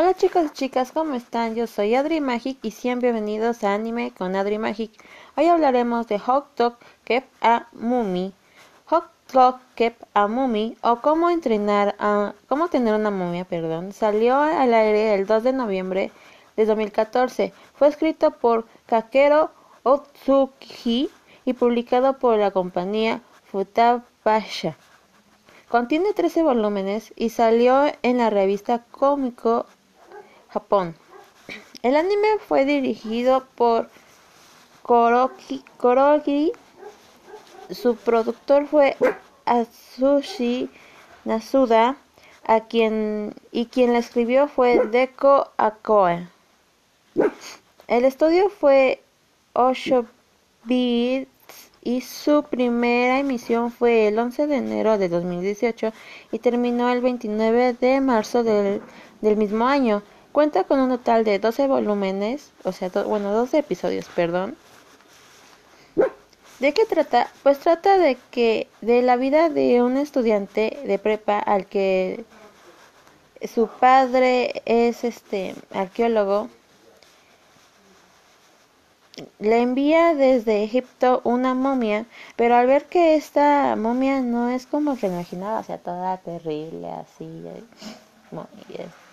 Hola chicos y chicas, ¿cómo están? Yo soy Adri Magic y sean bienvenidos a Anime con Adri Magic. Hoy hablaremos de Hot Dog Kep a Mumi. Hot Dog Kep a Mumi o cómo entrenar a cómo tener una momia, perdón, salió al aire el 2 de noviembre de 2014. Fue escrito por Kakero Otsuki y publicado por la compañía Futabasha. Contiene 13 volúmenes y salió en la revista Cómico Japón. El anime fue dirigido por Korogi. Su productor fue Atsushi Nasuda, a quien, y quien la escribió fue Deko Akoe. El estudio fue Osho Beats y su primera emisión fue el 11 de enero de 2018 y terminó el 29 de marzo del, del mismo año. Cuenta con un total de 12 volúmenes, o sea, bueno, 12 episodios, perdón. ¿De qué trata? Pues trata de que de la vida de un estudiante de prepa al que su padre es este arqueólogo le envía desde Egipto una momia, pero al ver que esta momia no es como se imaginaba, o sea, toda terrible, así,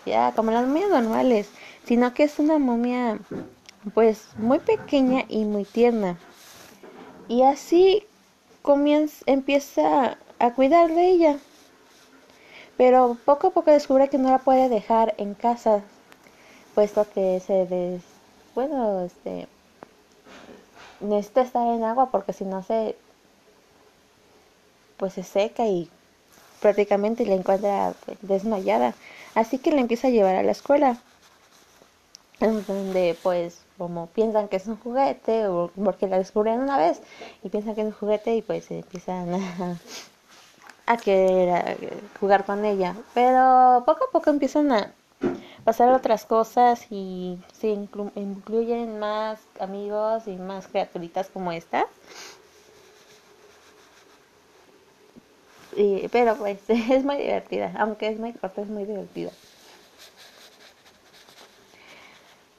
ya como las momias normales, sino que es una momia pues muy pequeña y muy tierna. Y así empieza a cuidar de ella. Pero poco a poco descubre que no la puede dejar en casa, puesto que se des, bueno, este necesita estar en agua porque si no se pues se seca y prácticamente la encuentra pues, desmayada. Así que la empieza a llevar a la escuela. Donde pues como piensan que es un juguete o porque la descubren una vez y piensan que es un juguete y pues empiezan a, a querer jugar con ella. Pero poco a poco empiezan a pasar otras cosas y se incluyen más amigos y más criaturitas como esta. Pero pues es muy divertida, aunque es muy corta, es muy divertida.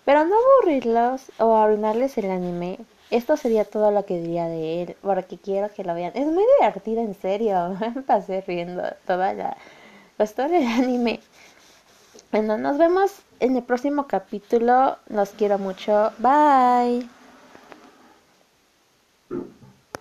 Pero no aburrirlos o arruinarles el anime. Esto sería todo lo que diría de él, porque quiero que lo vean. Es muy divertida, en serio. Me pasé riendo toda la, la historia del anime. Bueno, nos vemos en el próximo capítulo. Los quiero mucho. Bye.